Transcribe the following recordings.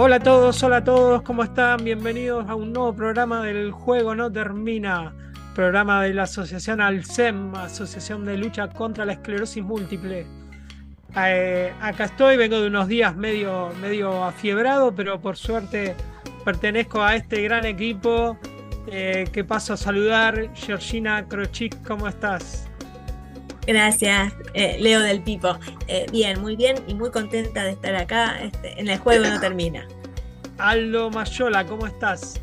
Hola a todos, hola a todos, ¿cómo están? Bienvenidos a un nuevo programa del Juego No Termina, programa de la Asociación Alcem, Asociación de Lucha contra la Esclerosis Múltiple. Eh, acá estoy, vengo de unos días medio, medio afiebrado, pero por suerte pertenezco a este gran equipo eh, que paso a saludar. Georgina Krochik, ¿cómo estás? Gracias, eh, Leo del Pipo. Eh, bien, muy bien y muy contenta de estar acá. Este, en el juego no termina. Aldo Mayola, ¿cómo estás?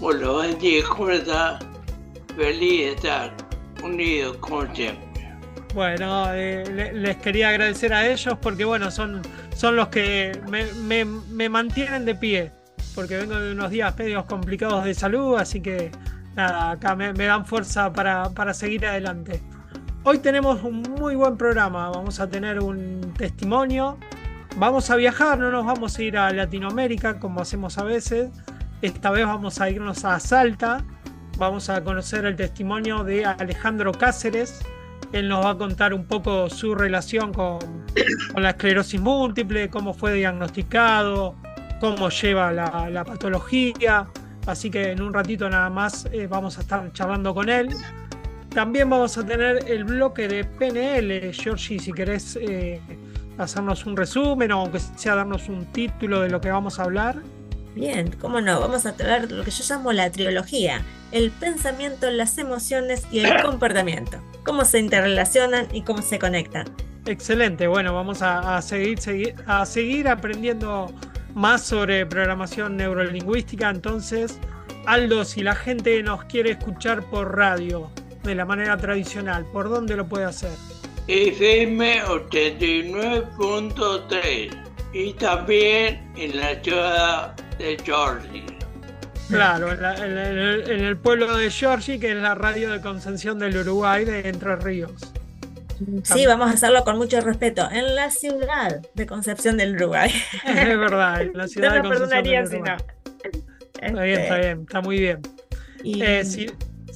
Hola, buen día, ¿cómo está? Feliz de estar unidos como siempre. Bueno, eh, le- les quería agradecer a ellos porque, bueno, son, son los que me, me- me mantienen de pie. Porque vengo de unos días medios complicados de salud, así que nada, acá me, me dan fuerza para, para seguir adelante. Hoy tenemos un muy buen programa, vamos a tener un testimonio, vamos a viajar, no nos vamos a ir a Latinoamérica como hacemos a veces, esta vez vamos a irnos a Salta, vamos a conocer el testimonio de Alejandro Cáceres, él nos va a contar un poco su relación con, la esclerosis múltiple, cómo fue diagnosticado, cómo lleva la, la patología. Así que en un ratito nada más eh, vamos a estar charlando con él. También vamos a tener el bloque de PNL. Georgie, si querés eh, hacernos un resumen o aunque sea darnos un título de lo que vamos a hablar. Bien, cómo no, vamos a tratar lo que yo llamo la trilogía. El pensamiento, las emociones y el comportamiento. Cómo se interrelacionan y cómo se conectan. Excelente, bueno, vamos a, a seguir, seguir- a seguir aprendiendo más sobre programación neurolingüística. Entonces, Aldo, si la gente nos quiere escuchar por radio de la manera tradicional, ¿por dónde lo puede hacer? FM 89.3 y también en la ciudad de Georgia. Claro, en, la- en el, en el pueblo de Georgie, que es la radio de Concepción del Uruguay de Entre Ríos. Sí, vamos a hacerlo con mucho respeto. En la ciudad de Concepción del Uruguay. Es verdad, en la ciudad No de Concepción del Uruguay. no. Está bien, está Este, bien, está muy bien. y- Eh, si,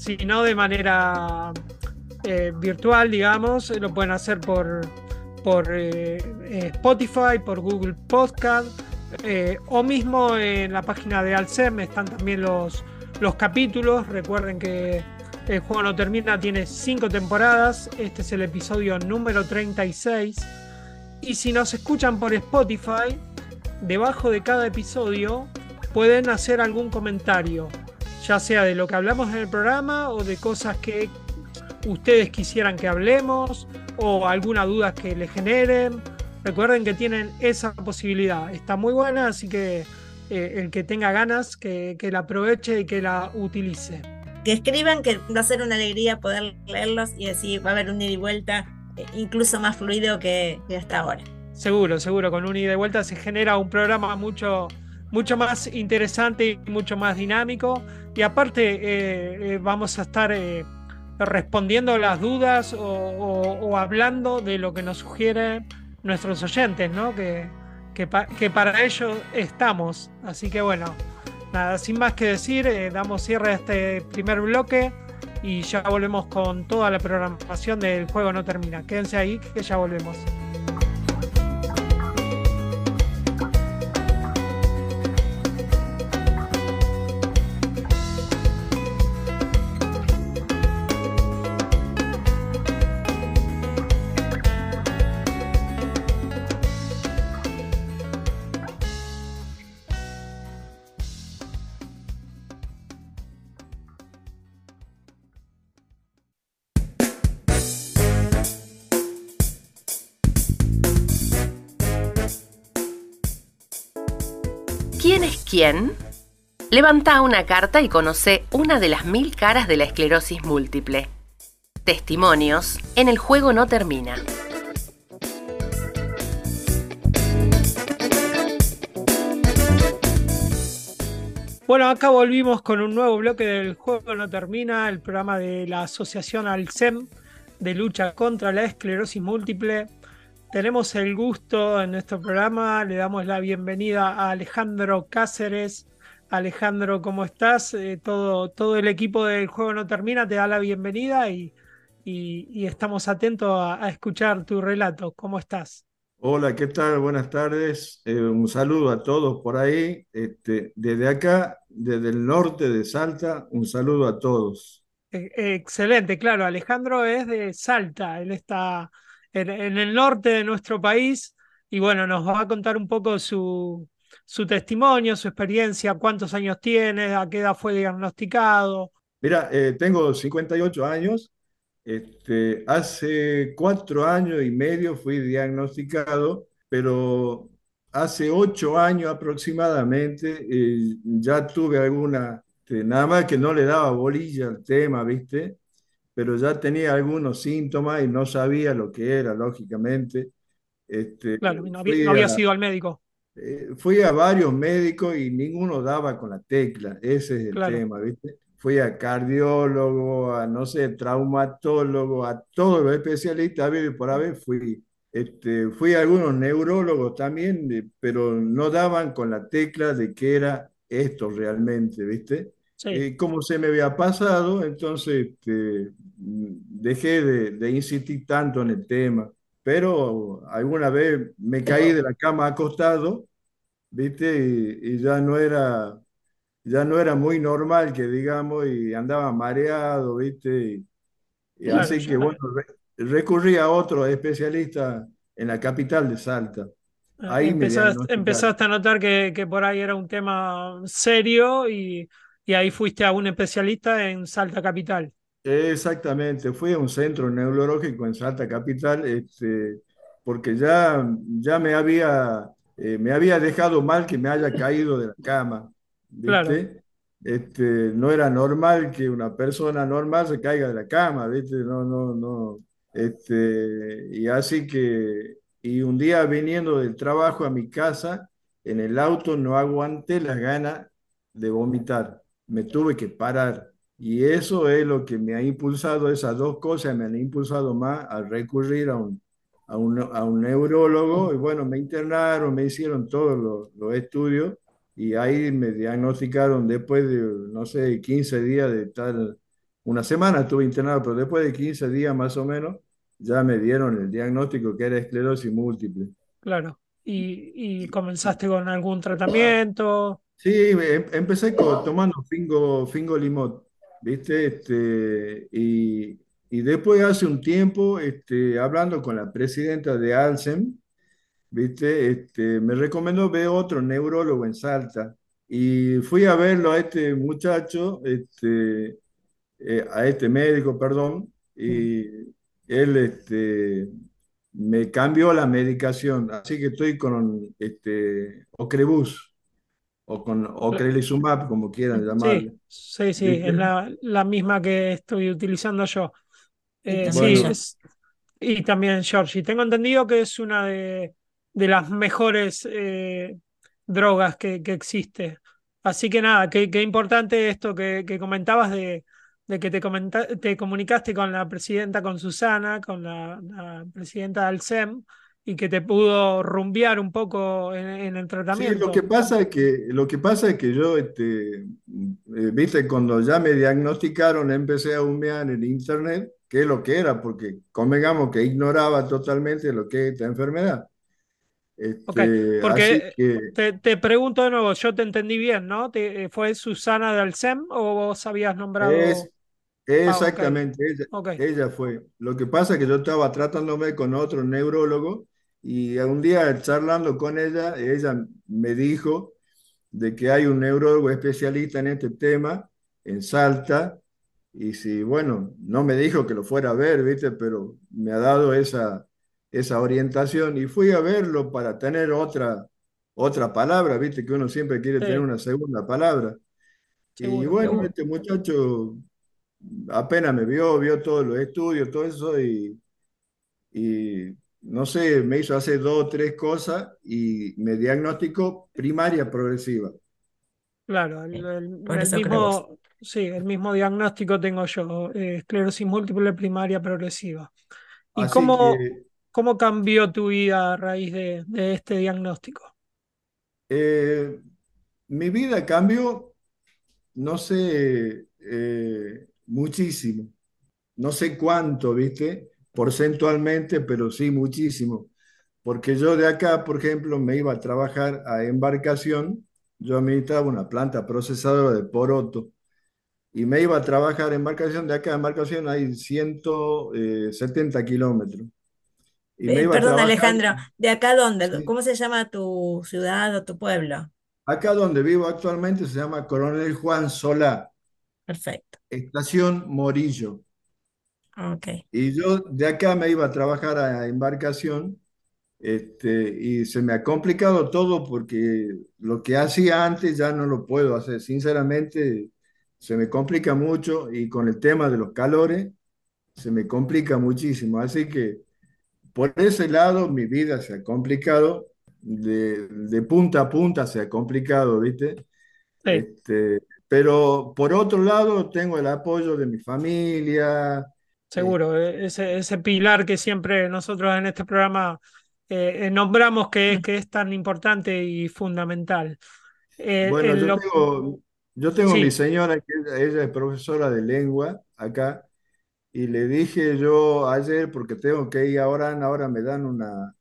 si no de manera eh, virtual, digamos, lo pueden hacer por, por eh, eh, Spotify, por Google Podcast o mismo en la página de Alcem están también los, los capítulos. Recuerden que el juego no termina, tiene cinco temporadas. Este es el episodio número 36. Y si nos escuchan por Spotify, debajo de cada episodio pueden hacer algún comentario ya sea de lo que hablamos en el programa o de cosas que ustedes quisieran que hablemos o alguna duda que les generen. Recuerden que tienen esa posibilidad. Está muy buena, así que eh, el que tenga ganas, que, que la aproveche y que la utilice. que escriban, que va a ser una alegría poder leerlos y así va a haber un ida y vuelta eh, incluso más fluido que, que hasta ahora. Seguro, seguro, con un ida y vuelta se genera un programa mucho, mucho más interesante y mucho más dinámico. Y aparte eh, eh, vamos a estar eh, respondiendo las dudas o, o- hablando de lo que nos sugieren nuestros oyentes, ¿no? Que, que, que para ello estamos. Así que bueno, nada, sin más que decir, eh, damos cierre a este primer bloque y ya volvemos con toda la programación del juego no termina. Quédense ahí que ya volvemos. ¿Quién? Levanta una carta y conoce una de las mil caras de la esclerosis múltiple. Testimonios en el juego no termina. Bueno, acá volvimos con un nuevo bloque del Juego No Termina, el programa de la Asociación Alcem de lucha contra la esclerosis múltiple. Tenemos el gusto en nuestro programa, le damos la bienvenida a Alejandro Cáceres. Alejandro, ¿cómo estás? Eh, todo, todo el equipo del Juego No Termina te da la bienvenida y, y- y estamos atentos a, a escuchar tu relato. ¿Cómo estás? Hola, ¿qué tal? Buenas tardes. Eh, un saludo a todos por ahí. Este, desde acá, desde el norte de Salta, un saludo a todos. Eh, excelente, claro. Alejandro es de Salta, él está en, en el norte de nuestro país y bueno, nos va a contar un poco su, su testimonio, su experiencia, cuántos años tiene, a qué edad fue diagnosticado. Mira, eh, tengo 58 años. Este, hace cuatro años y medio fui diagnosticado, pero hace ocho años aproximadamente eh, ya tuve alguna, este, nada más que no le daba bolilla al tema, ¿viste? Pero ya tenía algunos síntomas y no sabía lo que era, lógicamente. Este, Claro, no había, no había a, sido al médico. eh, fui a varios médicos y ninguno daba con la tecla, ese es el Claro, tema, ¿viste? Fui a cardiólogo, a no sé, traumatólogo, a todos los especialistas, por haber fui. Este, fui a algunos neurólogos también, pero no daban con la tecla de qué era esto realmente, ¿viste? Sí, Eh, como se me había pasado, entonces este, dejé de, de insistir tanto en el tema. Pero alguna vez me caí de la cama acostado, ¿viste? Y, y ya no era, ya no era muy normal que digamos, y andaba mareado, ¿viste? Y, y claro, así que bueno, re- recurrí a otro especialista en la capital de Salta. eh, Ahí empezaste, empezaste a notar que, que por ahí era un tema serio y, y ahí fuiste a un especialista en Salta Capital. Exactamente, fui a un centro neurológico en Salta Capital, este, porque ya, ya me había, eh, me había dejado mal que me haya caído de la cama, Claro, ¿viste? Este, no era normal que una persona normal se caiga de la cama, ¿viste? No, no, no. Este, y así que, y un día viniendo del trabajo a mi casa, en el auto no aguanté las ganas de vomitar, me tuve que parar. Y eso es lo que me ha impulsado, esas dos cosas me han impulsado más a recurrir a un, a un, a un neurólogo. Y bueno, me internaron, me hicieron todos los, los estudios y ahí me diagnosticaron después de, no sé, 15 días de tal, una semana estuve internado, pero después de 15 días más o menos, ya me dieron el diagnóstico que era esclerosis múltiple. claro. Y, y comenzaste con algún tratamiento. Sí, em- empecé co- tomando fingo, fingolimod, ¿viste? Este, y, y después hace un tiempo, este, hablando con la presidenta de Alcem, ¿viste? Este, me recomendó ver otro neurólogo en Salta. Y fui a verlo a este muchacho, este, eh, a este médico, perdón, y él este, me cambió la medicación. Así que estoy con este, Ocrevus o con Ocrelizumab, como quieran Sí, llamarle. sí, sí, es la, la misma que estoy utilizando yo. Y Eh, también sí, es, y también Georgie. Tengo entendido que es una de, de las mejores eh, drogas que, que existe. Así que nada, qué, qué importante esto que, que comentabas de, de que te, comenta- te comunicaste con la presidenta, con Susana, con la, la presidenta del SEM, y que te pudo rumbear un poco en, en el Sí, lo que tratamiento. pasa es que, lo que pasa es que yo, este, eh, viste, cuando ya me diagnosticaron, empecé a humear en internet, qué es lo que era, porque convengamos que ignoraba totalmente lo que es esta enfermedad. Este, así porque que te, te pregunto de nuevo, yo te entendí bien, ¿no? Te- ¿fue Susana del SEM o vos habías es nombrado? Ah, ok, exactamente, ella, ok, ella fue. Lo que pasa es que yo estaba tratándome con otro neurólogo y un día charlando con ella, ella me dijo de que hay un neurólogo especialista en este tema en Salta y si, bueno, no me dijo que lo fuera a ver, ¿viste? Pero me ha dado esa, esa orientación y fui a verlo para tener otra, otra palabra, viste que uno siempre quiere Sí, tener una segunda palabra. Y seguro, bueno, seguro. este muchacho apenas me vio, vio todos los estudios, todo eso, y, y no sé, me hizo hacer dos o tres cosas y me diagnosticó primaria progresiva. Claro, el, Sí, el- mismo, sí, el mismo diagnóstico tengo yo, eh, esclerosis múltiple primaria progresiva. ¿Y Así cómo, que cómo cambió tu vida a raíz de, de este diagnóstico? eh, mi vida cambió, no sé, eh, muchísimo. No sé cuánto, ¿viste? Porcentualmente, pero sí muchísimo. Porque yo de acá, por ejemplo, me iba a trabajar a embarcación. Yo administraba una planta procesadora de poroto y me iba a trabajar a embarcación. De acá a embarcación hay 170 kilómetros. Y me Eh, iba a perdón, trabajar, Alejandro, ¿de acá dónde? sí, ¿Cómo se llama tu ciudad o tu pueblo? acá donde vivo actualmente se llama Coronel Juan Solá, Perfecto. estación Morillo. Ok. Y yo de acá me iba a trabajar a embarcación Este, y se me ha complicado todo porque lo que hacía antes ya no lo puedo hacer. Sinceramente, se me complica mucho y con el tema de los calores se me complica muchísimo. Así que por ese lado mi vida se ha complicado, de, de punta a punta se ha complicado, ¿viste? Sí, Este, pero por otro lado tengo el apoyo de mi familia. Seguro, eh, ese, ese pilar que siempre nosotros en este programa eh, eh, nombramos que es, Mm, que es tan importante y fundamental. Eh, bueno, en yo lo, tengo, yo tengo mi sí, señora, que ella es profesora de lengua acá. Y le dije yo ayer, porque tengo que ir ahora, ahora me dan una,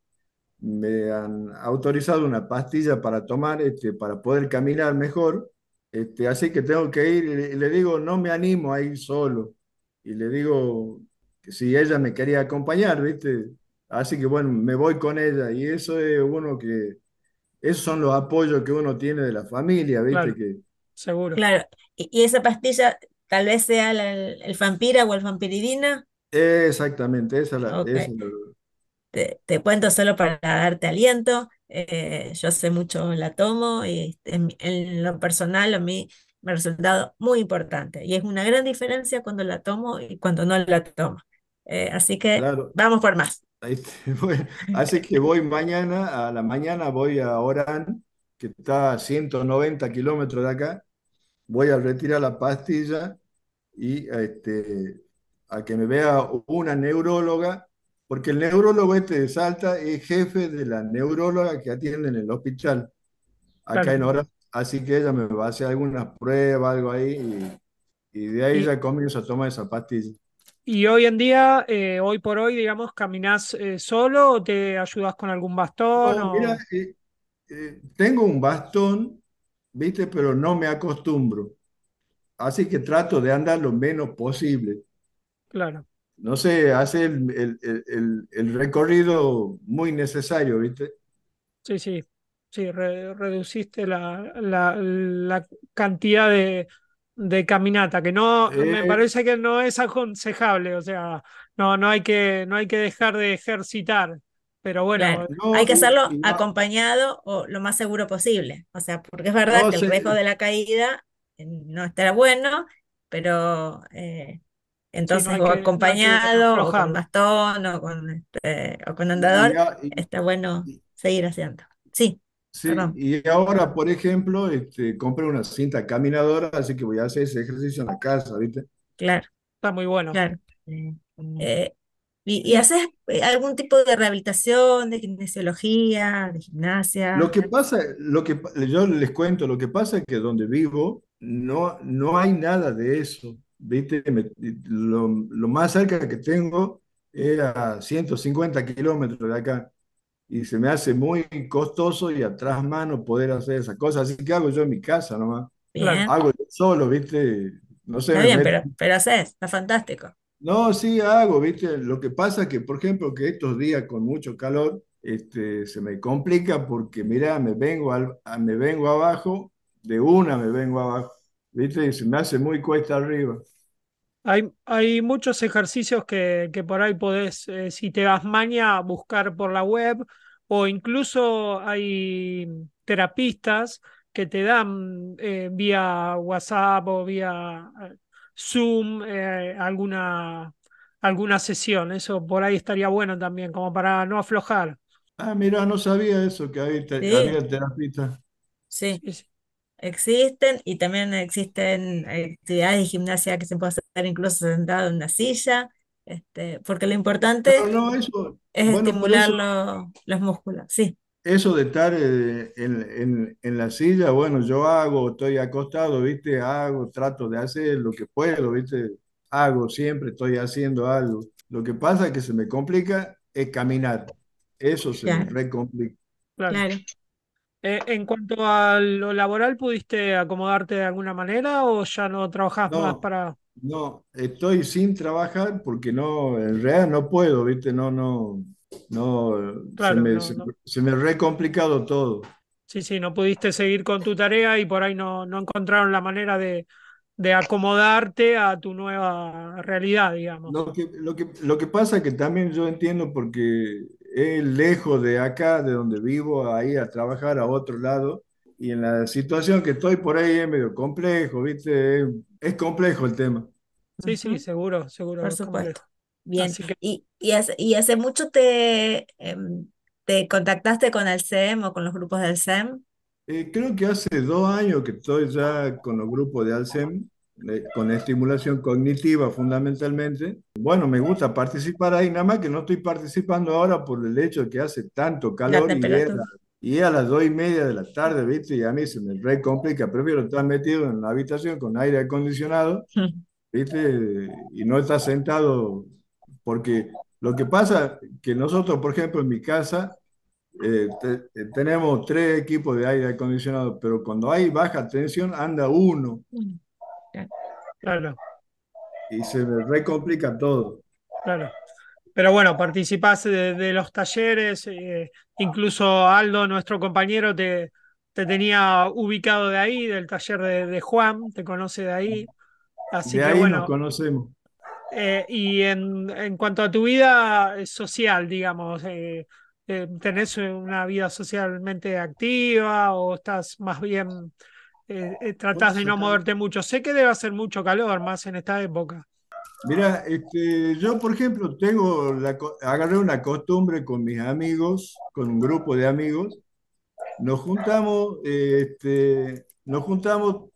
me han autorizado una pastilla para tomar, este, para poder caminar mejor, este, así que tengo que ir y le, le digo, no me animo a ir solo. Y le digo que si ella me quería acompañar, ¿viste? Así que bueno, me voy con ella y eso es uno que, esos son los apoyos que uno tiene de la familia, ¿viste? claro, Que, seguro. Claro. ¿Y, esa pastilla tal vez sea la- el, el Fampira o el Fampiridina? exactamente, esa es la, Ok. esa es la- Te, te cuento solo para darte aliento. eh, yo hace mucho la tomo y en, en lo personal a mí me ha resultado muy importante. Y es una gran diferencia cuando la tomo y cuando no la tomo. Eh, así que claro. vamos por más. Así que voy mañana, a la mañana voy a Orán, que está a 190 kilómetros de acá, voy a retirar la pastilla y este, a que me vea una neuróloga, porque el neurólogo este de Salta es jefe de la neuróloga que atiende en el hospital, acá Claro. en Orán, así que ella me va a hacer alguna prueba, algo ahí, y, y de ahí Y, ya comienzo a tomar esa pastilla. y hoy en día, eh, hoy por hoy, digamos, ¿caminás eh, solo o te ayudas con algún bastón No, mira, o... eh, eh, tengo un bastón, ¿viste? Pero no me acostumbro. Así que trato de andar lo menos posible. Claro, No sé, el- el- el- el recorrido muy necesario, ¿viste? sí, sí, sí, re- reduciste la, la, la cantidad de, de caminata, que no, me Eh, parece que no es aconsejable, o sea, no, no hay que, no hay que dejar de ejercitar, pero bueno, Claro, hay que hacerlo no, acompañado o lo más seguro posible. O sea, porque es verdad no que el riesgo de la caída eh, no estará bueno, pero eh, sí, no entonces o que, no acompañado o con bastón o con, este, o con y, andador, y- está bueno seguir haciendo. Sí, sí, perdón, y ahora, por ejemplo, este, compré una cinta caminadora, así que voy a hacer ese ejercicio en la casa, ¿viste? claro, está muy bueno. claro. Eh, ¿y, y haces eh, algún tipo de rehabilitación, de kinesiología, de Lo gimnasia? que pasa, lo que yo les cuento, lo que pasa es que donde vivo no, no hay nada de eso, ¿viste? Me- lo, lo más cerca que tengo es a 150 kilómetros de acá y se me hace muy costoso y atrás mano poder hacer esas cosas, así que hago yo en mi casa nomás, Bien, hago yo solo, ¿viste? No sé, está me bien, meto. pero, pero haces, está fantástico. No, sí hago, ¿viste? Lo que pasa es que, por ejemplo, que estos días con mucho calor, este, se me complica porque, mira, me vengo, al- a- me vengo abajo, de una me vengo abajo, ¿viste? Y se me hace muy cuesta arriba. Hay, hay muchos ejercicios que, que por ahí podés, eh, si te das maña, buscar por la web, o incluso hay, terapistas que te dan eh, vía WhatsApp o vía eh, Zoom eh, alguna, alguna sesión. Eso por ahí estaría bueno también, como para no aflojar. Ah, mira, no sabía eso, que había, te- Sí, había terapista. sí, Sí, sí. Existen y también existen actividades de gimnasia que se puede hacer incluso sentado en una silla, este, porque lo importante No, no, eso, es bueno, estimular eso, lo- los músculos. Sí, eso de estar eh, en, en, en la silla, bueno, yo hago, estoy acostado, ¿viste? Hago, trato de hacer lo que puedo, ¿viste? Hago, siempre estoy haciendo algo. Lo que pasa es que se me complica es caminar. Eso se me recomplica. Claro. claro. Eh, en cuanto a lo laboral, ¿pudiste acomodarte de alguna manera o ya no trabajás más para... no, estoy sin trabajar porque no, en realidad no puedo, ¿viste? No, no, no, se me, no, se, no. se me ha recomplicado todo. Sí, sí, no pudiste seguir con tu tarea y por ahí no, no encontraron la manera de, de acomodarte a tu nueva realidad, digamos. Lo que, lo que, lo que pasa es que también yo entiendo porque es lejos de acá, de donde vivo, a ir a trabajar a otro lado. Y en la situación que estoy por ahí es medio complejo, ¿viste? Es, es complejo el tema. Sí, sí, seguro, seguro, por es supuesto. Bien, que y, y, hace, y hace mucho te, em, te contactaste con el SEM o con los grupos del SEM. Eh, creo que hace dos años que estoy ya con los grupos de Alcem, eh, con estimulación cognitiva fundamentalmente. Bueno, me gusta participar ahí, nada más que no estoy participando ahora por el hecho de que hace tanto calor y y a las dos y media de la tarde, ¿viste? Y a mí se me re complica. Prefiero estar metido en la habitación con aire acondicionado, ¿viste? Y no estar sentado, porque lo que pasa que nosotros, por ejemplo, en mi casa, eh, te- eh, tenemos tres equipos de aire acondicionado, pero cuando hay baja tensión anda uno claro. y se me recomplica todo. claro. Pero bueno, participás de, de los talleres, eh, incluso Aldo, nuestro compañero, te, te tenía ubicado de ahí, del taller de, de Juan, te conoce de ahí. Así De que ahí nos bueno, conocemos. eh, y en, en cuanto a tu vida eh, social, digamos, eh, ¿tenés una vida socialmente activa o estás más bien, eh, eh, tratás de no moverte mucho? Sé que debe hacer mucho calor, más en esta época. Mira, este, yo por ejemplo tengo la, agarré una costumbre con mis amigos, con un grupo de amigos, nos juntamos, este, nos juntamos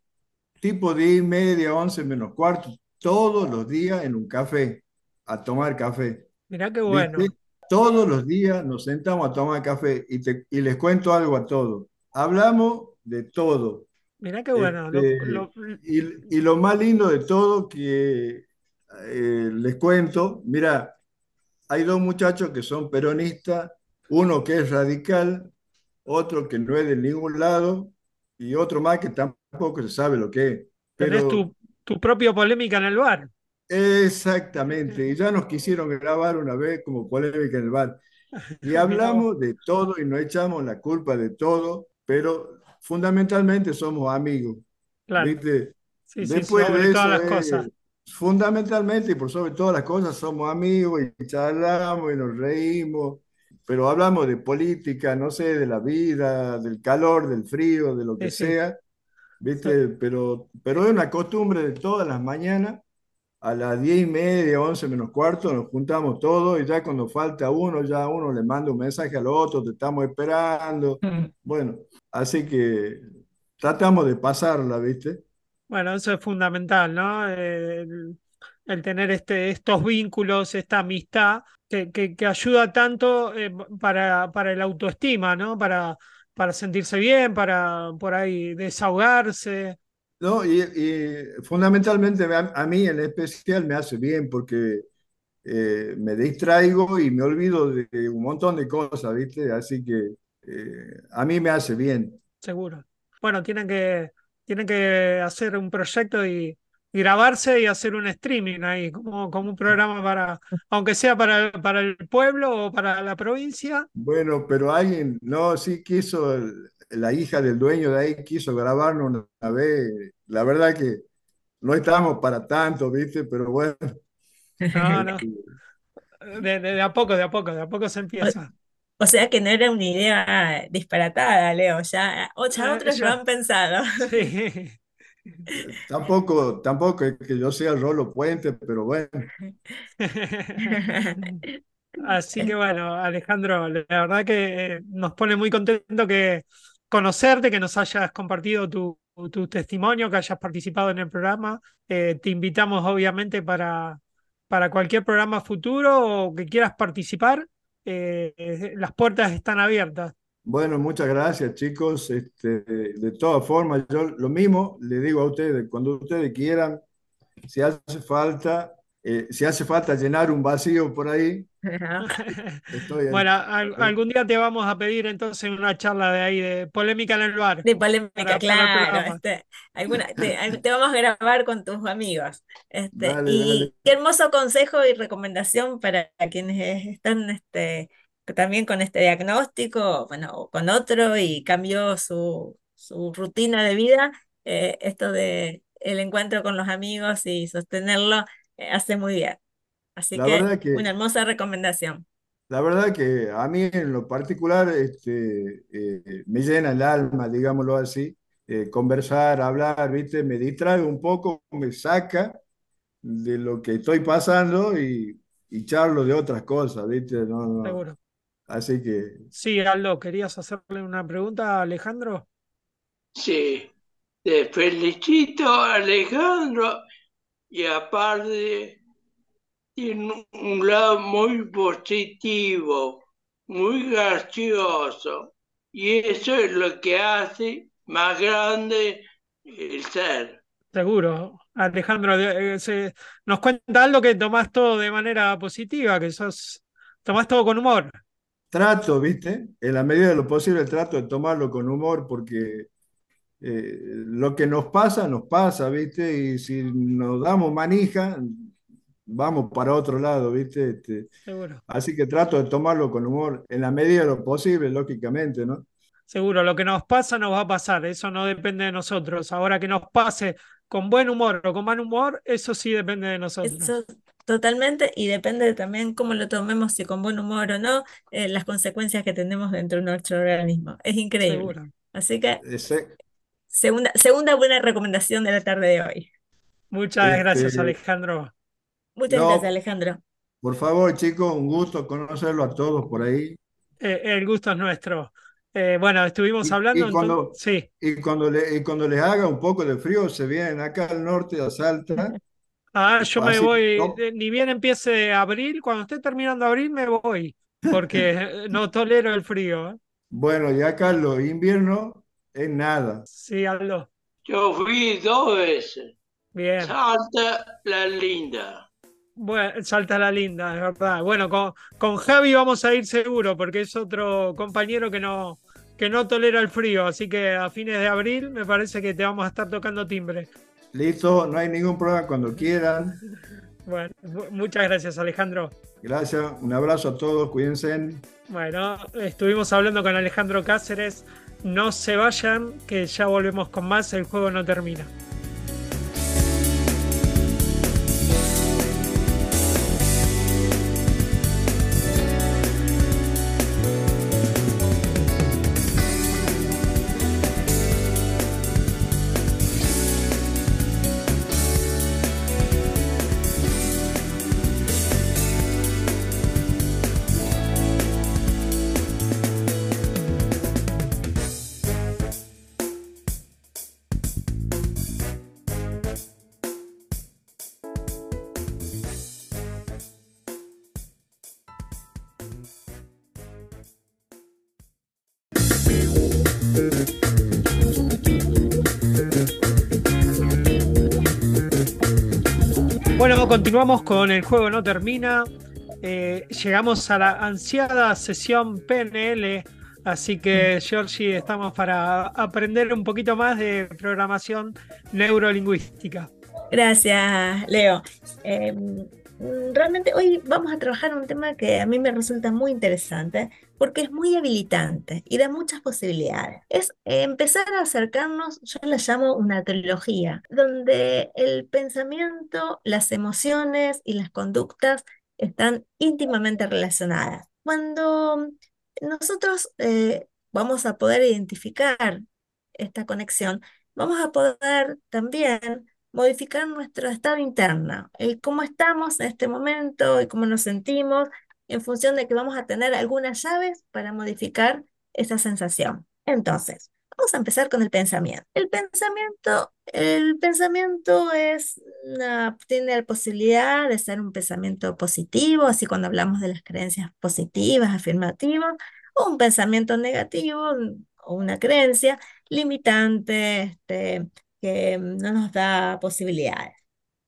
tipo 10 y media, 11 menos cuarto, todos los días en un café, a tomar café. Mirá qué ¿Viste? bueno. Todos los días nos sentamos a tomar café y, te- y les cuento algo a todos. Hablamos de todo. Mirá qué bueno. Lo- Este, lo- y, y lo más lindo de todo que eh, les cuento, mira, hay dos muchachos que son peronistas, uno que es radical, otro que no es de ningún lado y otro más que tampoco se sabe lo que es. tenés Pero tu, tu propia polémica en el bar. exactamente, y ya nos quisieron grabar una vez como polémica en el bar. Y hablamos de todo y nos echamos la culpa de todo, pero fundamentalmente somos amigos, Claro. ¿viste? Sí, sí, Después sobre de todas eso, las cosas. eh, fundamentalmente y por sobre todas las cosas, somos amigos y charlamos y nos reímos, pero hablamos de política, no sé, de la vida, del calor, del frío, de lo que Sí, sí. sea, ¿viste? Pero, pero es una costumbre de todas las mañanas, a las diez y media, once menos cuarto, nos juntamos todos y ya cuando falta uno, ya uno le manda un mensaje al otro, te estamos esperando. Bueno, así que tratamos de pasarla, ¿viste? Bueno, eso es fundamental, ¿no? El, el tener este, estos vínculos, esta amistad que, que, que ayuda tanto eh, para, para el autoestima, ¿no? Para, para sentirse bien, para por ahí desahogarse. No, y, y fundamentalmente a, a mí en especial me hace bien porque eh, me distraigo y me olvido de un montón de cosas, ¿viste? Así que eh, a mí me hace bien. Seguro. Bueno, tienen que, tienen que hacer un proyecto y, y grabarse y hacer un streaming ahí, como, como un programa para, aunque sea para, para el pueblo o para la provincia. Bueno, pero alguien, no, sí quiso, el- la hija del dueño de ahí quiso grabarnos una, una vez. La verdad que no estábamos para tanto, ¿viste? Pero bueno, No, no. De, de- de a poco, de a poco, de a poco se empieza. O sea que no era una idea disparatada, Leo, ya, o- ya otros lo ya, han pensado. sí. Tampoco, tampoco es que yo sea Rolo Puente, pero bueno, Así que bueno, Alejandro, la verdad que eh, nos pone muy contento que conocerte, que nos hayas compartido tu, testimonio, que hayas participado en el programa. Eh, te invitamos obviamente para, para cualquier programa futuro o que quieras participar. eh, eh, las puertas están abiertas. Bueno, muchas gracias, chicos. Este, de todas formas, yo lo mismo le digo a ustedes, cuando ustedes quieran, si hace falta, eh, si hace falta llenar un vacío por ahí, estoy Bueno, al- algún día te vamos a pedir entonces una charla de ahí de polémica en el bar De polémica, para, claro. Este, alguna, te, vamos a grabar con tus amigos. Este, Dale, y dale. qué hermoso consejo y recomendación para quienes están este, también con este diagnóstico, bueno, o con otro y cambió su, su rutina de vida. eh, esto de el encuentro con los amigos y sostenerlo hace muy bien. Así La que verdad que, una hermosa recomendación. la verdad que a mí en lo particular este, eh, me llena el alma, digámoslo así, eh, conversar, hablar, ¿viste? Me distrae un poco, me saca de lo que estoy pasando y, y charlo de otras cosas, ¿viste? No, no. Seguro. Así que Sí, Aldo, ¿querías hacerle una pregunta a Alejandro? Sí, te felicito Alejandro y aparte tiene un lado muy positivo, muy gracioso y eso es lo que hace más grande el ser. Seguro. Alejandro, eh, se- nos cuenta algo que tomás todo de manera positiva, que sos, tomás todo con humor. trato, ¿viste? En la medida de lo posible trato de tomarlo con humor porque eh, lo que nos pasa, nos pasa, ¿viste? Y si nos damos manija, vamos para otro lado, ¿viste? Este, Seguro. así que trato de tomarlo con humor, en la medida de lo posible, lógicamente, ¿no? Seguro, lo que nos pasa nos va a pasar, eso no depende de nosotros. Ahora que nos pase con buen humor o con mal humor, eso sí depende de nosotros. Eso totalmente, y depende también cómo lo tomemos, si con buen humor o no, eh, las consecuencias que tenemos dentro de nuestro organismo. Es increíble. Seguro. Así que, segunda, segunda buena recomendación de la tarde de hoy. Muchas gracias, este, Alejandro. Muchas gracias, Alejandro. por favor, chicos, un gusto conocerlo a todos por ahí. Eh, el gusto es nuestro. Eh, bueno, estuvimos Y, hablando, y entonces, cuando, sí. y, cuando le- y cuando les haga un poco de frío, se vienen acá al norte a Salta. Ah, yo me voy, no, eh, ni bien empiece abril, cuando esté terminando abril me voy, porque no tolero el frío. ¿eh? Bueno, y acá los inviernos es nada. Sí, Aldo. Yo fui dos veces. Bien. Salta la linda. Bueno, salta la linda, es verdad. Bueno, con, con Javi vamos a ir seguro, porque es otro compañero que no, que no tolera el frío. Así que a fines de abril me parece que te vamos a estar tocando timbre. Listo, no hay ningún problema cuando quieran. Bueno, mu- muchas gracias, Alejandro. Gracias, un abrazo a todos, cuídense. Bueno, estuvimos hablando con Alejandro Cáceres. No se vayan, que ya volvemos con más. El juego no termina. Continuamos con el juego no termina. Eh, llegamos a la ansiada sesión PNL, así que Georgie, estamos para aprender un poquito más de programación neurolingüística. Gracias, Leo. Eh, realmente hoy vamos a trabajar un tema que a mí me resulta muy interesante porque es muy habilitante y da muchas posibilidades. Es empezar a acercarnos, yo la llamo una trilogía, donde el pensamiento, las emociones y las conductas están íntimamente relacionadas. Cuando nosotros eh, vamos a poder identificar esta conexión, vamos a poder también modificar nuestro estado interno, el cómo estamos en este momento y cómo nos sentimos, en función de que vamos a tener algunas llaves para modificar esa sensación. Entonces, vamos a empezar con el pensamiento. El pensamiento, el pensamiento es una, tiene la posibilidad de ser un pensamiento positivo, así cuando hablamos de las creencias positivas, afirmativas, o un pensamiento negativo o una creencia limitante, este, que no nos da posibilidades.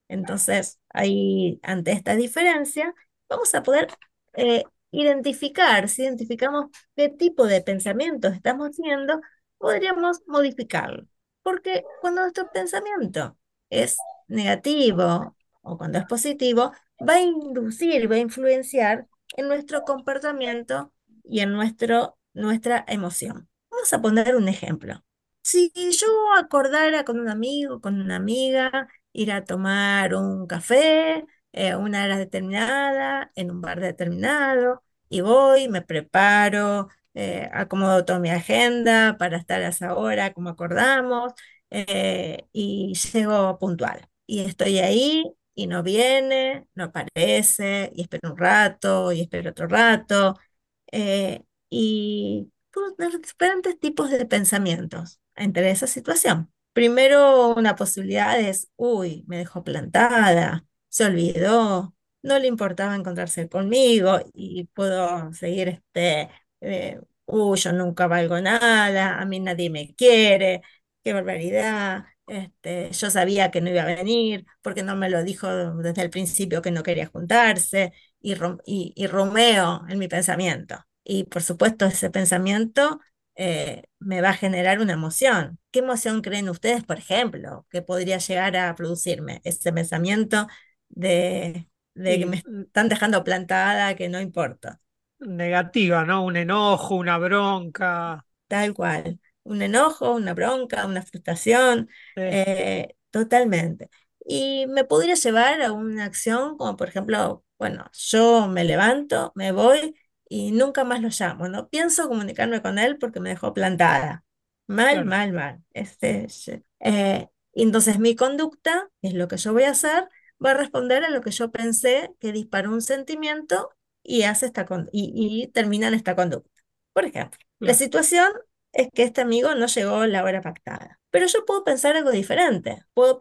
Entonces, ahí, ante esta diferencia, vamos a poder eh, identificar, si identificamos qué tipo de pensamientos estamos haciendo, podríamos modificarlo. Porque cuando nuestro pensamiento es negativo o cuando es positivo, va a inducir, va a influenciar en nuestro comportamiento y en nuestro, nuestra emoción. Vamos a poner un ejemplo. Si yo acordara con un amigo, con una amiga, ir a tomar un café eh, a una hora determinada, en un bar determinado, y voy, me preparo, eh, acomodo toda mi agenda para estar a esa hora como acordamos, eh, y llego puntual. Y estoy ahí y no viene, no aparece, y espero un rato, y espero otro rato, y puedo tener diferentes tipos de pensamientos entre esa situación. Primero, una posibilidad es, uy, me dejó plantada, se olvidó, no le importaba encontrarse conmigo y puedo seguir este, eh, uy, yo nunca valgo nada, a mí nadie me quiere, qué barbaridad, este, yo sabía que no iba a venir porque no me lo dijo desde el principio que no quería juntarse y, y, y Romeo en mi pensamiento. Y por supuesto ese pensamiento eh, me va a generar una emoción. ¿Qué emoción creen ustedes, por ejemplo, que podría llegar a producirme ese pensamiento de, de que me están dejando plantada, que no importa? Negativa, ¿no? Un enojo, una bronca. Tal cual. Un enojo, una bronca, una frustración, eh, totalmente. Y me podría llevar a una acción como, por ejemplo, bueno, yo me levanto, me voy y nunca más lo llamo. No pienso comunicarme con él porque me dejó plantada. Mal, mal, mal. Este, eh, entonces mi conducta, es lo que yo voy a hacer, va a responder a lo que yo pensé que disparó un sentimiento y, hace esta y, y termina en esta conducta. Por ejemplo, la situación es que este amigo no llegó a la hora pactada. Pero yo puedo pensar algo diferente. Puedo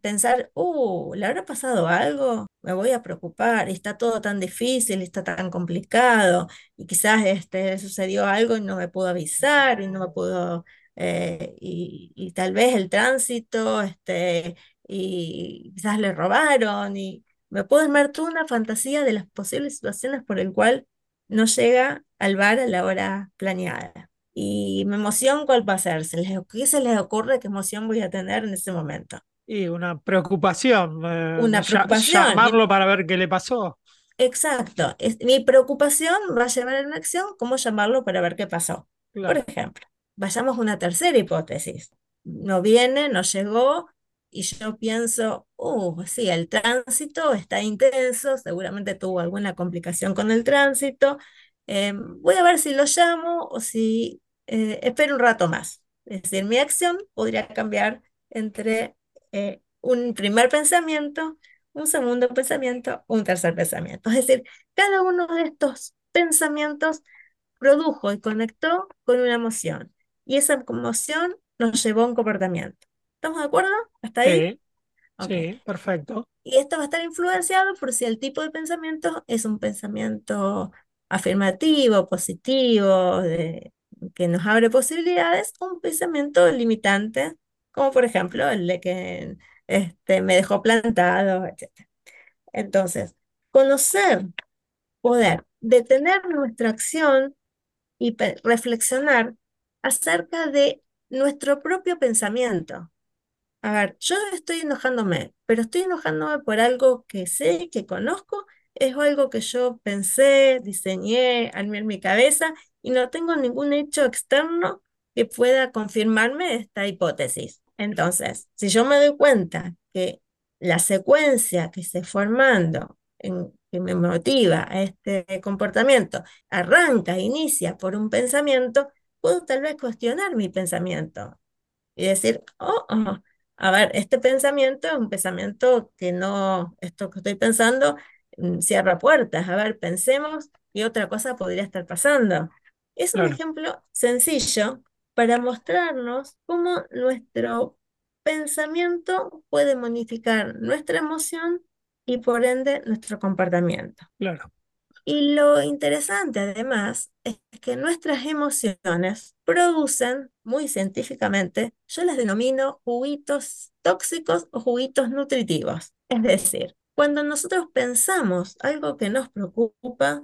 pensar, uh, ¿le habrá pasado algo? Me voy a preocupar, está todo tan difícil, está tan complicado, y quizás este, sucedió algo y no me pudo avisar, y no me pudo, eh, y, y, tal vez el tránsito, este, y quizás le robaron, y me puedo armar toda una fantasía de las posibles situaciones por el cual no llega al bar a la hora planeada. Y mi emoción, ¿cuál va a ser? ¿Qué se les ocurre? ¿Qué emoción voy a tener en ese momento? Y una preocupación. Eh, una preocupación. Llamarlo para ver qué le pasó. Exacto. mi preocupación va a llevar a una acción, ¿cómo llamarlo para ver qué pasó? Por ejemplo, vayamos a una tercera hipótesis. No viene, no llegó, y yo pienso, uh, sí, el tránsito está intenso, seguramente tuvo alguna complicación con el tránsito. Em, voy a ver si lo llamo o si eh, espero un rato más. Es decir, mi acción podría cambiar entre eh, un primer pensamiento, un segundo pensamiento, un tercer pensamiento. Es decir, cada uno de estos pensamientos produjo y conectó con una emoción. Y esa emoción nos llevó a un comportamiento. ¿Estamos de acuerdo? ¿Hasta ahí? sí, perfecto. Y esto va a estar influenciado por si el tipo de pensamiento es un pensamiento afirmativo, positivo, de, que nos abre posibilidades, un pensamiento limitante, como por ejemplo el de que este, me dejó plantado, etc. Entonces, conocer, poder detener nuestra acción y reflexionar acerca de nuestro propio pensamiento. A ver, yo estoy enojándome, pero estoy enojándome por algo que sé, que conozco, es algo que yo pensé, diseñé, armé en mi cabeza y no tengo ningún hecho externo que pueda confirmarme esta hipótesis. Entonces, si yo me doy cuenta que la secuencia que se formando que me motiva a este comportamiento arranca, inicia por un pensamiento, puedo tal vez cuestionar mi pensamiento y decir, oh, oh, a ver, este pensamiento es un pensamiento que no, esto que estoy pensando cierra puertas. A ver, pensemos qué otra cosa podría estar pasando. Es un Claro. ejemplo sencillo para mostrarnos cómo nuestro pensamiento puede modificar nuestra emoción y por ende nuestro comportamiento. Claro. Y lo interesante además es que nuestras emociones producen, muy científicamente, yo las denomino juguitos tóxicos o juguitos nutritivos. Es decir, cuando nosotros pensamos algo que nos preocupa,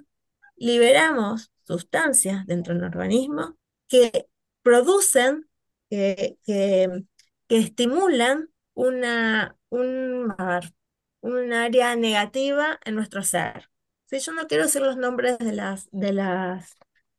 liberamos sustancias dentro del organismo que producen, que, que, que estimulan una, un, área negativa en nuestro ser. Sí, yo no quiero decir los nombres de las, de las,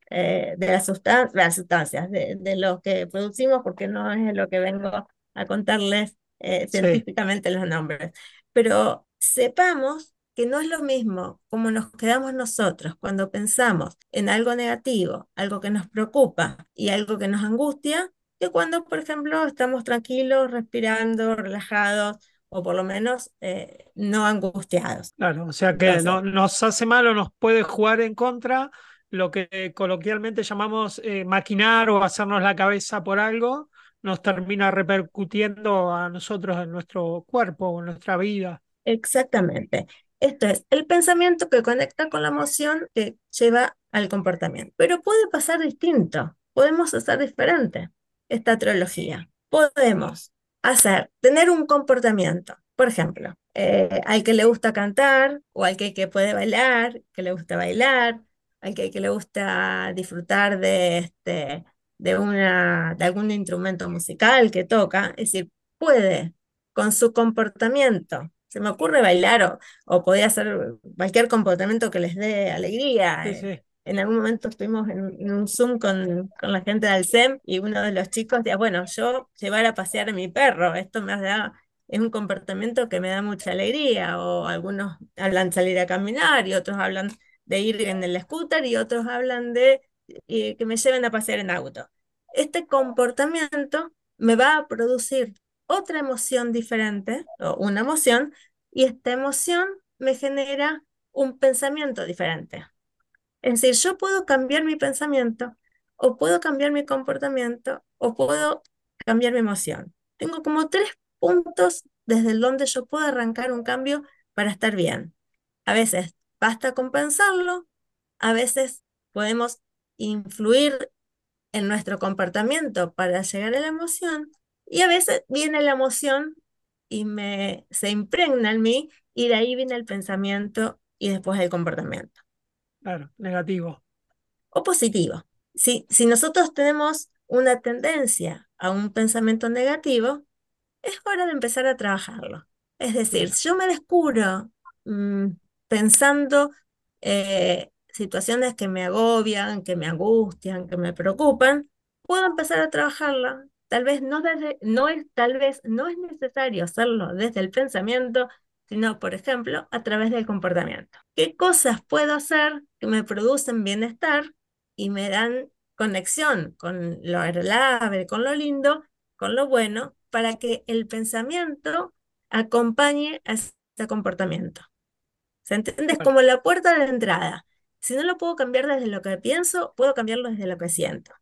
eh, de las, sustan- las sustancias, de, de lo que producimos, porque no es lo que vengo a contarles eh, Sí. científicamente los nombres. Pero sepamos que no es lo mismo como nos quedamos nosotros cuando pensamos en algo negativo, algo que nos preocupa y algo que nos angustia, que cuando, por ejemplo, estamos tranquilos, respirando, relajados o por lo menos eh, no angustiados. Claro, o sea que no, nos hace mal o nos puede jugar en contra lo que coloquialmente llamamos eh, maquinar o hacernos la cabeza por algo, nos termina repercutiendo a nosotros en nuestro cuerpo o en nuestra vida. Exactamente. Esto es el pensamiento que conecta con la emoción que lleva al comportamiento. Pero puede pasar distinto, podemos hacer diferente esta trilogía. Podemos hacer, tener un comportamiento, por ejemplo, eh, al que le gusta cantar o al que, que puede bailar, que le gusta bailar, al que, que le gusta disfrutar de, este, de, una, de algún instrumento musical que toca, es decir, puede con su comportamiento. Se me ocurre bailar o, o podría hacer cualquier comportamiento que les dé alegría. Sí, eh, sí, en algún momento estuvimos en, un- en un Zoom con, con la gente del SEM y uno de los chicos decía, bueno, yo llevar a pasear a mi perro, esto me da, es un comportamiento que me da mucha alegría, o algunos hablan salir a caminar y otros hablan de ir en el scooter y otros hablan de eh, que me lleven a pasear en auto. Este comportamiento me va a producir otra emoción diferente, o una emoción, y esta emoción me genera un pensamiento diferente. Es decir, yo puedo cambiar mi pensamiento, o puedo cambiar mi comportamiento, o puedo cambiar mi emoción. Tengo como tres puntos desde donde yo puedo arrancar un cambio para estar bien. A veces basta con pensarlo, a veces podemos influir en nuestro comportamiento para llegar a la emoción, y a veces viene la emoción y me, se impregna en mí, y de ahí viene el pensamiento y después el comportamiento claro, negativo. o positivo. Si, si nosotros tenemos una tendencia a un pensamiento negativo, es hora de empezar a trabajarlo. Es decir, si yo me descubro mm, pensando eh, situaciones que me agobian, que me angustian, que me preocupan, puedo empezar a trabajarla. Tal vez no desde, no es, tal vez no es necesario hacerlo desde el pensamiento, sino, por ejemplo, a través del comportamiento. ¿Qué cosas puedo hacer que me producen bienestar y me dan conexión con lo agradable, con lo lindo, con lo bueno, para que el pensamiento acompañe a ese comportamiento? ¿Se entiende? Es como la puerta de entrada. Si no lo puedo cambiar desde lo que pienso, puedo cambiarlo desde lo que siento.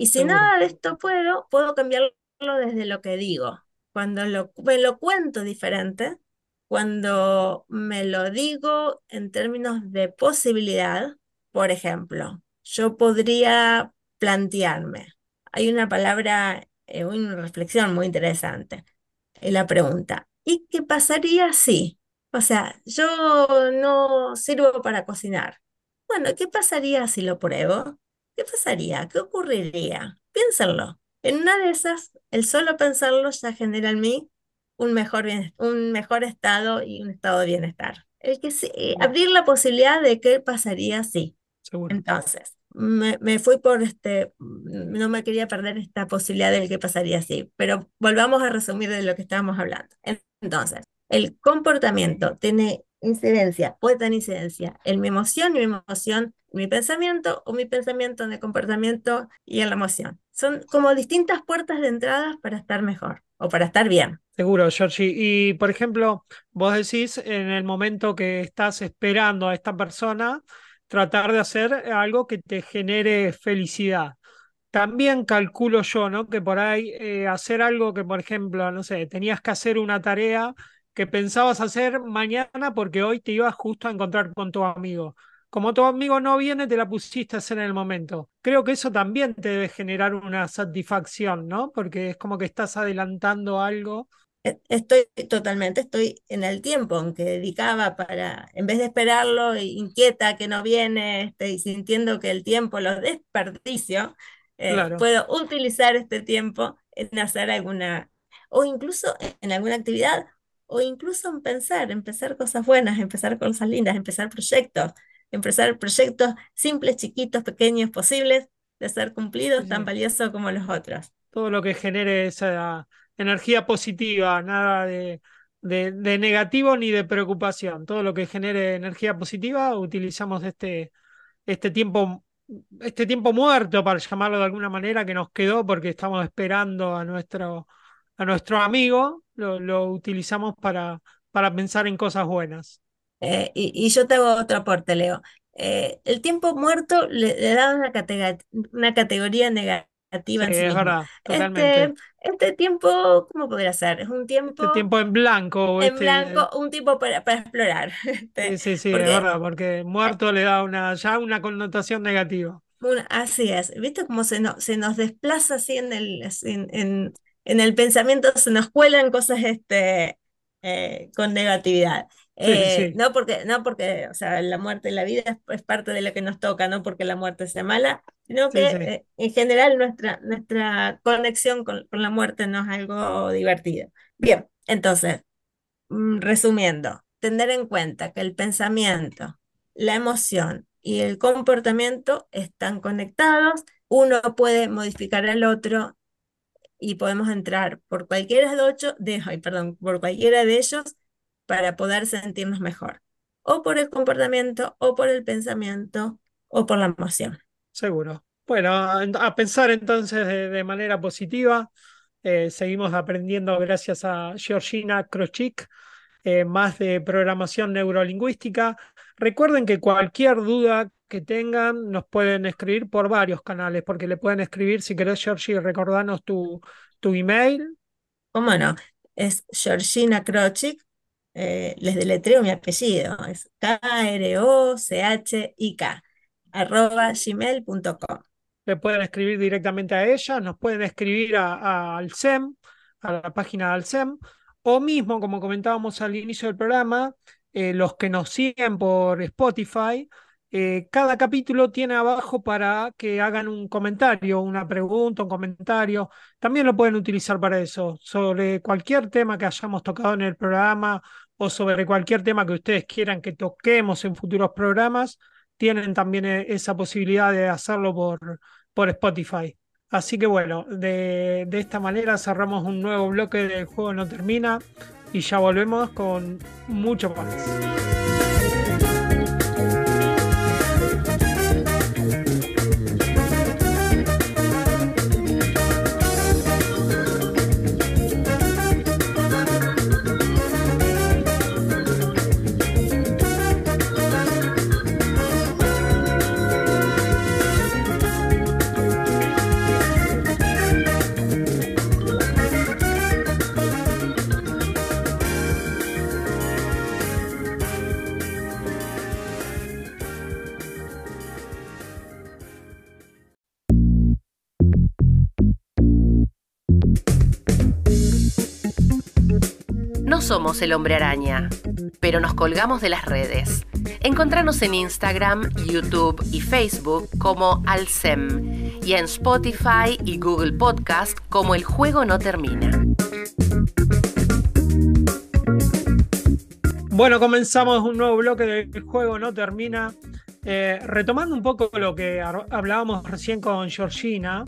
Y si seguro. nada de esto puedo, puedo cambiarlo desde lo que digo. Cuando lo, me lo cuento diferente, cuando me lo digo en términos de posibilidad, por ejemplo, yo podría plantearme, hay una palabra, eh, una reflexión muy interesante, y la pregunta, ¿y qué pasaría si? O sea, yo no sirvo para cocinar. Bueno, ¿qué pasaría si lo pruebo? ¿Qué pasaría? ¿Qué ocurriría? Piénsenlo. En una de esas, el solo pensarlo ya genera en mí un mejor, un mejor estado y un estado de bienestar. El que sí- eh, abrir la posibilidad de qué pasaría si. Seguro. Entonces, me, me fui por este, no me quería perder esta posibilidad del qué pasaría si, pero volvamos a resumir de lo que estábamos hablando. Entonces, el comportamiento tiene incidencia, puede tener incidencia en mi emoción mi emoción mi pensamiento o mi pensamiento en el comportamiento y en la emoción. Son como distintas puertas de entrada para estar mejor o para estar bien. Seguro, Georgie. Y por ejemplo, vos decís en el momento que estás esperando a esta persona, tratar de hacer algo que te genere felicidad. También calculo yo, ¿no? Que por ahí eh, hacer algo que, por ejemplo, no sé, tenías que hacer una tarea que pensabas hacer mañana porque hoy te ibas justo a encontrar con tu amigo. Como tu amigo no viene, te la pusiste a hacer en el momento. Creo que eso también te debe generar una satisfacción, ¿no? Porque es como que estás adelantando algo. E- Estoy totalmente, estoy en el tiempo en que dedicaba para, en vez de esperarlo, e inquieta que no viene, este, y sintiendo que el tiempo lo desperdicio, eh, Claro, puedo utilizar este tiempo en hacer alguna, o incluso en alguna actividad, o incluso en pensar, empezar cosas buenas, empezar cosas lindas, empezar proyectos, empezar proyectos simples, chiquitos, pequeños, posibles de ser sí, cumplidos, tan valiosos como los otros. Todo lo que genere esa energía positiva, nada de, de, de negativo ni de preocupación. Todo lo que genere energía positiva, utilizamos este, este tiempo, este tiempo muerto, para llamarlo de alguna manera, que nos quedó porque estamos esperando a nuestro, a nuestro amigo, lo, lo utilizamos para, para pensar en cosas buenas. Eh, y, y yo te hago otro aporte, Leo. Eh, el tiempo muerto le, le da una, catega- una categoría negativa Sí, en sí es verdad, Este, totalmente. este tiempo, ¿cómo podría ser? Es un Este tiempo tiempo en blanco, en este, blanco, un tiempo para, para explorar. sí, Este, sí, sí, es porque verdad, porque muerto le da una, ya una connotación negativa. Una- así es, ¿viste cómo se, no- se nos desplaza así en el, en, en- en el pensamiento, se nos cuelan cosas este, eh, con negatividad? Sí, Eh, sí, no porque, no porque, o sea, la muerte y la vida es, es parte de lo que nos toca, no porque la muerte sea mala, sino sí, que sí. eh, en general nuestra, nuestra conexión con, con la muerte no es algo divertido. Bien, entonces, Mm, Resumiendo, tener en cuenta que el pensamiento, la emoción y el comportamiento están conectados. Uno puede modificar al otro y podemos entrar por cualquiera de ocho, perdón, por cualquiera de ellos para poder sentirnos mejor. O por el comportamiento, o por el pensamiento, o por la emoción. Seguro. Bueno, a, pensar entonces de, de manera positiva. Eh, seguimos aprendiendo gracias a Georgina Krochik, eh, más de programación neurolingüística. Recuerden que cualquier duda que tengan nos pueden escribir por varios canales, porque le pueden escribir, si querés, Georgie, recordanos tu, tu email. ¿Cómo no? Es Georgina Krochik, eh, les deletreo mi apellido, es K-R-O-C-H-I-K, arroba gmail.com. Le pueden escribir directamente a ella, nos pueden escribir al SEM, a la página de Alcem, o mismo, como comentábamos al inicio del programa, eh, los que nos siguen por Spotify, eh, cada capítulo tiene abajo para que hagan un comentario, una pregunta, un comentario. También lo pueden utilizar para eso, sobre cualquier tema que hayamos tocado en el programa o sobre cualquier tema que ustedes quieran que toquemos en futuros programas, tienen también eh, esa posibilidad de hacerlo por por Spotify. Así que bueno, de, de esta manera cerramos un nuevo bloque del juego no termina y ya volvemos con mucho más. Somos el hombre araña, pero nos colgamos de las redes. Encontranos en Instagram, YouTube y Facebook como Alcem y en Spotify y Google Podcast como El Juego No Termina. Bueno, comenzamos un nuevo bloque del juego no termina. Eh, retomando un poco lo que hablábamos recién con Georgina,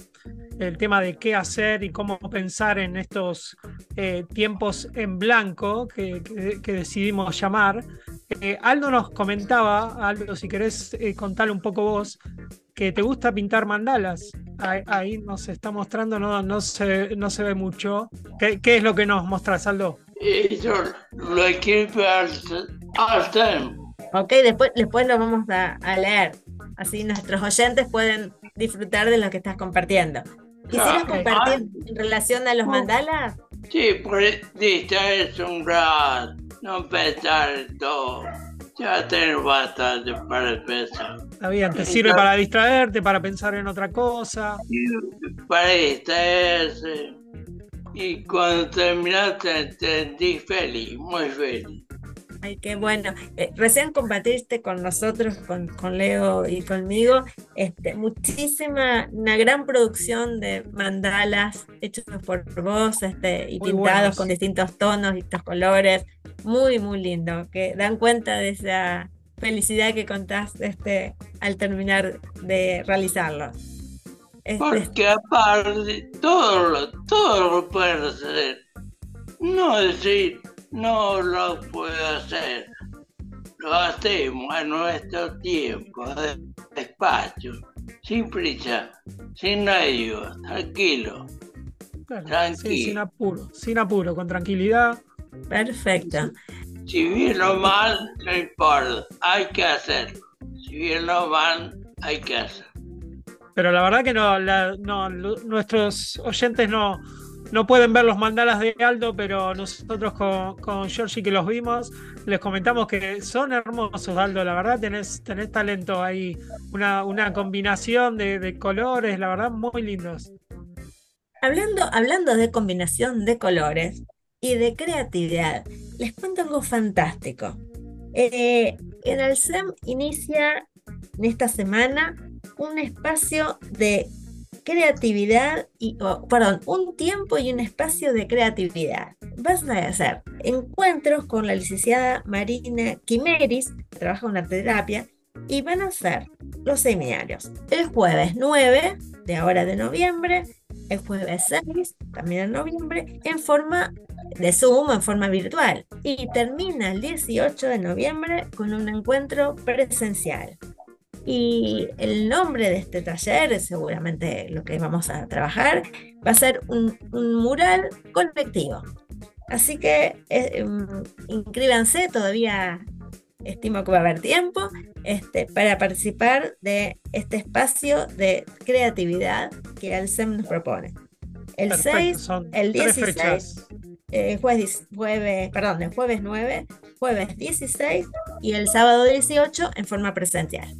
el tema de qué hacer y cómo pensar en estos eh, tiempos en blanco que, que- que decidimos llamar. Eh, Aldo nos comentaba, Aldo, si querés eh, contarle un poco vos, que te gusta pintar mandalas. Ahí, ahí nos está mostrando, no, no, se, no se ve mucho. ¿Qué, qué es lo que nos mostrás, Aldo? Eso lo escribe. Ok, después, después lo vamos a, a leer. Así nuestros oyentes pueden disfrutar de lo que estás compartiendo. ¿Quisieras Ah, compartir en relación a los mandalas? Sí, por distraerse un rato, no pensar en todo. Ya tengo bastante para pensar. Está bien, te sirve para distraerte, para pensar en otra cosa. Para distraerse. Y cuando terminaste, entendí feliz, muy feliz. Ay, qué bueno. Eh, recién compartiste con nosotros, con, con Leo y conmigo, este, muchísima, una gran producción de mandalas hechos por vos este, y Muy pintados buenos. con distintos tonos, distintos colores. Muy, muy lindo. Que dan cuenta de esa felicidad que contás este, al terminar de realizarlo. Este, Porque aparte, todo lo, todo lo puedo hacer. No decir, no lo puedo hacer. Lo hacemos a nuestro tiempo, de- despacio, sin prisa, sin ayuda, tranquilo. Claro, Tranqui. sí, sin apuro, sin apuro, con tranquilidad. perfecto. Si bien o mal, no importa, hay que hacerlo. Si bien o mal, hay que hacerlo. Pero la verdad que no, la- no, lo- nuestros oyentes no, no pueden ver los mandalas de Aldo, pero nosotros con, con que los vimos, les comentamos que son hermosos, Aldo. La verdad tenés, talento ahí, una, una combinación de, colores, la verdad, muy lindos. Hablando, hablando de combinación de colores y de creatividad, les cuento algo fantástico. Eh, en Alcem inicia en esta semana un espacio de creatividad y, oh, perdón, un tiempo y un espacio de creatividad. Vas a hacer encuentros con la licenciada Marina Quimeris, que trabaja en la terapia, y van a hacer los seminarios el jueves 9 de ahora de noviembre el jueves 6, también en noviembre, en forma de Zoom, en forma virtual. Y termina el 18 de noviembre con un encuentro presencial. Y el nombre de este taller, seguramente lo que vamos a trabajar, va a ser un, un mural colectivo. Así que eh, mm, inscríbanse, todavía estimo que va a haber tiempo este, para participar de este espacio de creatividad que el SEM nos propone. El Perfecto, 6, son el tres 16, fechas. eh, jueves, jueves, perdón, el jueves 9, jueves 16 y el sábado 18 en forma presencial.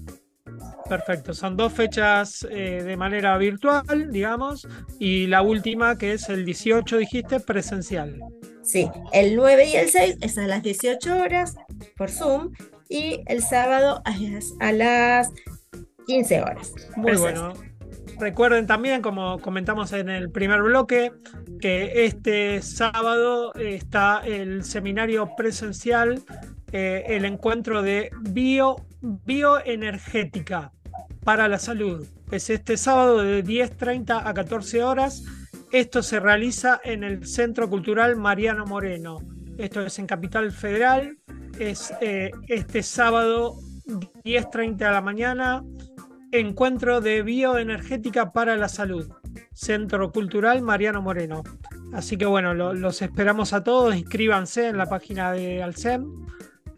Perfecto, son dos fechas eh, de manera virtual, digamos, y la última que es el 18, dijiste, presencial. Sí, el 9 y el 6 es a las 18 horas por Zoom y el sábado a las, a las 15 horas. Muy bueno. Recuerden también, como comentamos en el primer bloque, que este sábado está el seminario presencial, eh, el encuentro de bio, bioenergética para la salud. Es este sábado de 10.30 a 14 horas. Esto se realiza en el Centro Cultural Mariano Moreno. Esto es en Capital Federal. Es eh, este sábado 10.30 de la mañana. Encuentro de bioenergética para la salud. Centro Cultural Mariano Moreno. Así que bueno, lo- los esperamos a todos. Inscríbanse en la página de Alcem.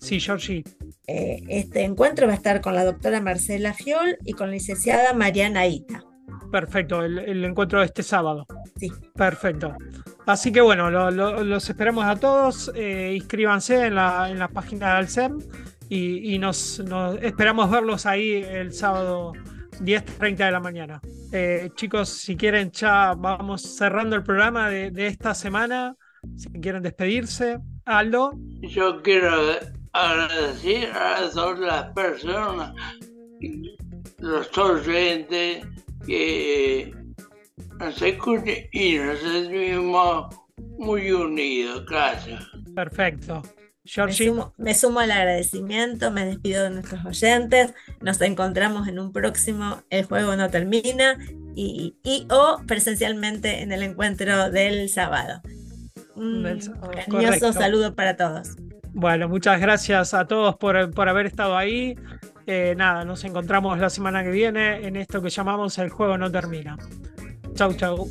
Sí, Georgie. Eh, este encuentro va a estar con la doctora Marcela Fiol y con la licenciada Mariana Ita. Perfecto, el, el encuentro de este sábado. Sí. Perfecto. Así que bueno, lo- lo- los esperamos a todos. eh, inscríbanse en la, en la página de Alcem y, y nos, nos- esperamos verlos ahí el sábado 10.30 de la mañana. Eh, chicos, si quieren, ya vamos cerrando el programa de, de esta semana. Si quieren despedirse, Aldo. Yo quiero agradecer a todas las personas, los oyentes que nos escuchan y nos sentimos muy unidos. Gracias. Perfecto. Me sumo, me sumo al agradecimiento, me despido de nuestros oyentes. Nos encontramos en un próximo El juego no termina y, y o presencialmente en el encuentro del sábado. Un cariñoso saludo para todos. Bueno, muchas gracias a todos por, por haber estado ahí. Eh, nada, nos encontramos la semana que viene en esto que llamamos El juego no termina. Chau, chau.